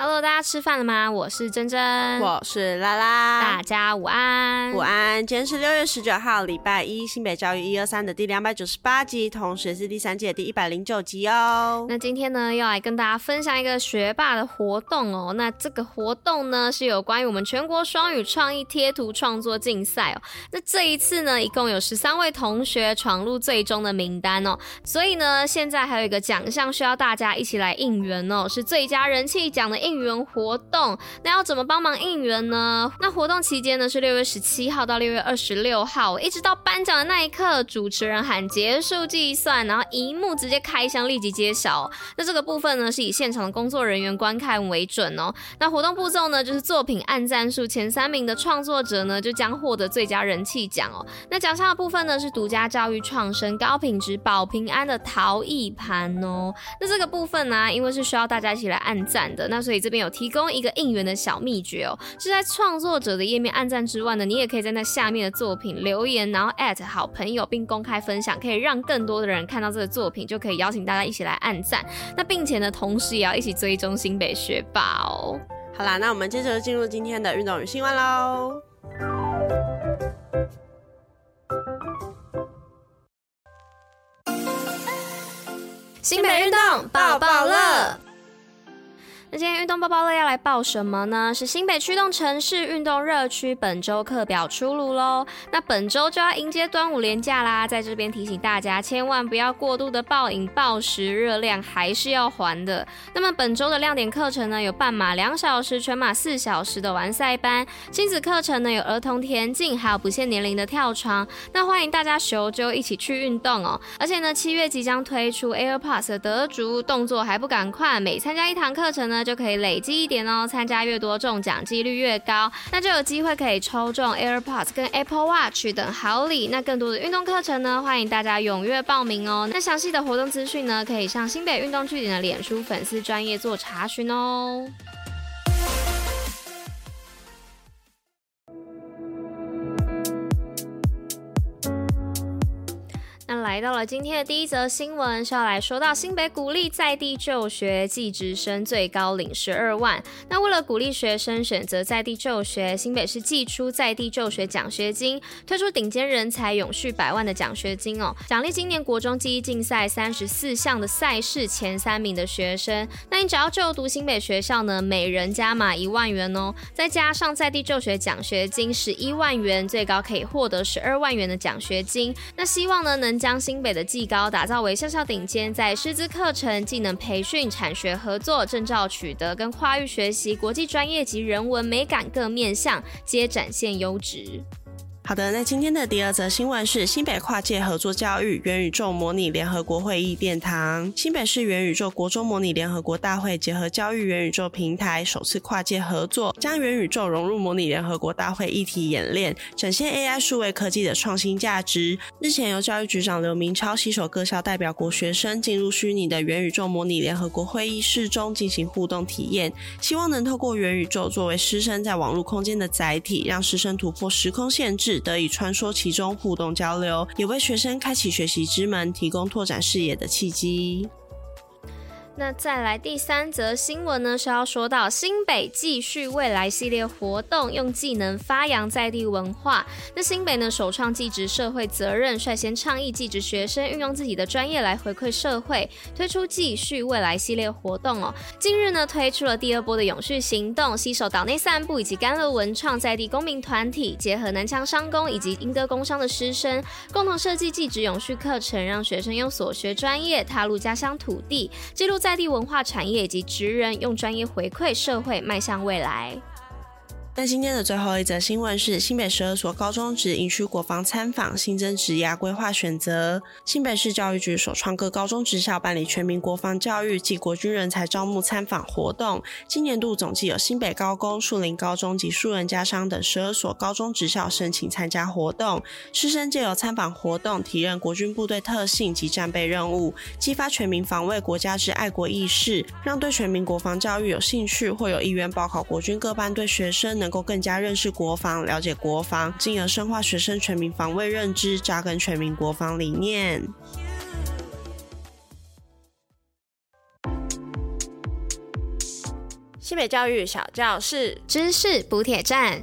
Hello，大家吃饭了吗？我是珍珍，我是拉拉，大家午安，午安。今天是六月十九号，礼拜一，新北教育一二三的第两百九十八集，同时也是第三届第一百零九集哦。那今天呢，要来跟大家分享一个学霸的活动哦。那这个活动呢，是有关于我们全国双语创意贴图创作竞赛哦。那这一次呢，一共有十三位同学闯入最终的名单哦。所以呢，现在还有一个奖项需要大家一起来应援哦，是最佳人气奖的应。援活动，那要怎么帮忙应援呢？那活动期间呢，是六月十七号到六月二十六号，一直到颁奖的那一刻，主持人喊结束计算，然后荧幕直接开箱立即揭晓。那这个部分呢，是以现场的工作人员观看为准哦。那活动步骤呢，就是作品按赞数前三名的创作者呢，就将获得最佳人气奖哦。那奖项的部分呢，是独家教育创生、高品质、保平安的陶艺盘哦。那这个部分呢、因为是需要大家一起来按赞的，那所以。这边有提供一个应援的小秘诀哦，是在创作者的页面按赞之外呢，你也可以在那下面的作品留言，然后艾特好朋友并公开分享，可以让更多的人看到这个作品，就可以邀请大家一起来按赞。那并且呢，同时也要一起追踪新北学霸哦。好啦，那我们接着进入今天的运动与新闻喽。新北运动报报乐。那今天运动包包乐要来报什么呢？是新北驱动城市运动热区本周课表出炉喽。那本周就要迎接端午连假啦，在这边提醒大家，千万不要过度的暴饮暴食，热量还是要还的。那么本周的亮点课程呢，有半马两小时、全马四小时的完赛班；亲子课程呢，有儿童田径，还有不限年龄的跳床。那欢迎大家修就一起去运动哦。而且呢，七月即将推出 AirPods 的得主，动作还不赶快，每参加一堂课程呢，就可以累积一点哦，参加越多，中奖几率越高，那就有机会可以抽中 AirPods 跟 Apple Watch 等好礼。那更多的运动课程呢，欢迎大家踊跃报名哦。那详细的活动资讯呢，可以上新北运动据点的脸书粉丝专页做查询哦。来到了今天的第一则新闻，是要来说到新北鼓励在地就学，技职生最高领十二万。那为了鼓励学生选择在地就学，新北市寄出在地就学奖学金，推出顶尖人才永续百万的奖学金哦，奖励今年国中技艺竞赛三十四项的赛事前三名的学生。那你只要就读新北学校呢，每人加码一万元哦，再加上在地就学奖学金十一万元，最高可以获得十二万元的奖学金。那希望呢，能将新北的技高打造为校校顶尖，在师资课程、技能培训、产学合作、证照取得跟跨域学习、国际专业及人文美感各面向，皆展现优质。好的，那今天的第二则新闻是新北跨界合作教育元宇宙模拟联合国会议殿堂。新北市元宇宙国中模拟联合国大会结合教育元宇宙平台，首次跨界合作，将元宇宙融入模拟联合国大会议题演练，展现 AI 数位科技的创新价值。日前由教育局长刘明超携手各校代表国学生进入虚拟的元宇宙模拟联合国会议室中进行互动体验，希望能透过元宇宙作为师生在网络空间的载体，让师生突破时空限制。得以穿梭其中，互动交流，也为学生开启学习之门，提供拓展视野的契机。那再来第三则新闻呢，是要说到新北继续未来系列活动，用技能发扬在地文化。那新北呢，首创技职社会责任，率先倡议技职学生运用自己的专业来回馈社会，推出继续未来系列活动哦。近日呢，推出了第二波的永续行动，携手岛内散步以及甘乐文创在地公民团体，结合南强商工以及英歌工商的师生，共同设计技职永续课程，让学生用所学专业踏入家乡土地，记录在。在地文化产业以及职人用专业回馈社会，迈向未来。在今天的最后一则新闻是新北十二所高中职营区国防参访，新增职涯规划选择。新北市教育局首创各高中职校办理全民国防教育及国军人才招募参访活动。今年度总计有新北高工、树林高中及树人家商等十二所高中职校申请参加活动。师生借由参访活动，体验国军部队特性及战备任务，激发全民防卫国家之爱国意识，让对全民国防教育有兴趣或有意愿报考国军各班队学生能。能够更加认识国防、了解国防，进而深化学生全民防卫认知，扎根全民国防理念。西北教育小教室，知识补铁站。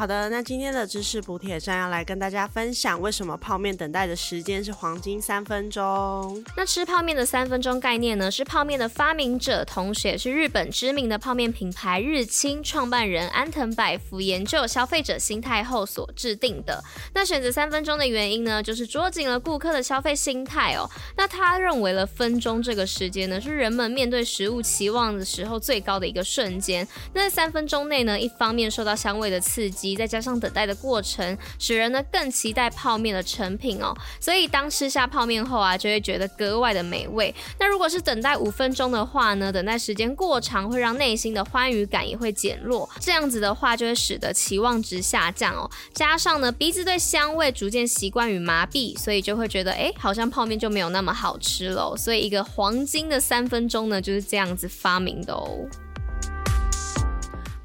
好的，那今天的知识补铁站要来跟大家分享，为什么泡面等待的时间是黄金三分钟？那吃泡面的三分钟概念呢，是泡面的发明者，同时也是日本知名的泡面品牌日清创办人安藤百福研究消费者心态后所制定的。那选择三分钟的原因呢，就是捉紧了顾客的消费心态哦。那他认为了分钟这个时间呢，是人们面对食物期望的时候最高的一个瞬间。那在三分钟内呢，一方面受到香味的刺激。再加上等待的过程，使人呢更期待泡面的成品哦。所以当吃下泡面后啊，就会觉得格外的美味。那如果是等待五分钟的话呢，等待时间过长，会让内心的欢愉感也会减弱。这样子的话，就会使得期望值下降哦。加上呢，鼻子对香味逐渐习惯与麻痹，所以就会觉得，哎，好像泡面就没有那么好吃了。所以一个黄金的三分钟呢，就是这样子发明的哦。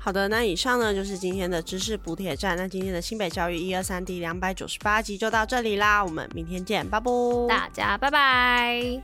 好的，那以上呢就是今天的知识补铁站。那今天的新北教育一二三第两百九十八集就到这里啦，我们明天见，拜拜，大家拜拜。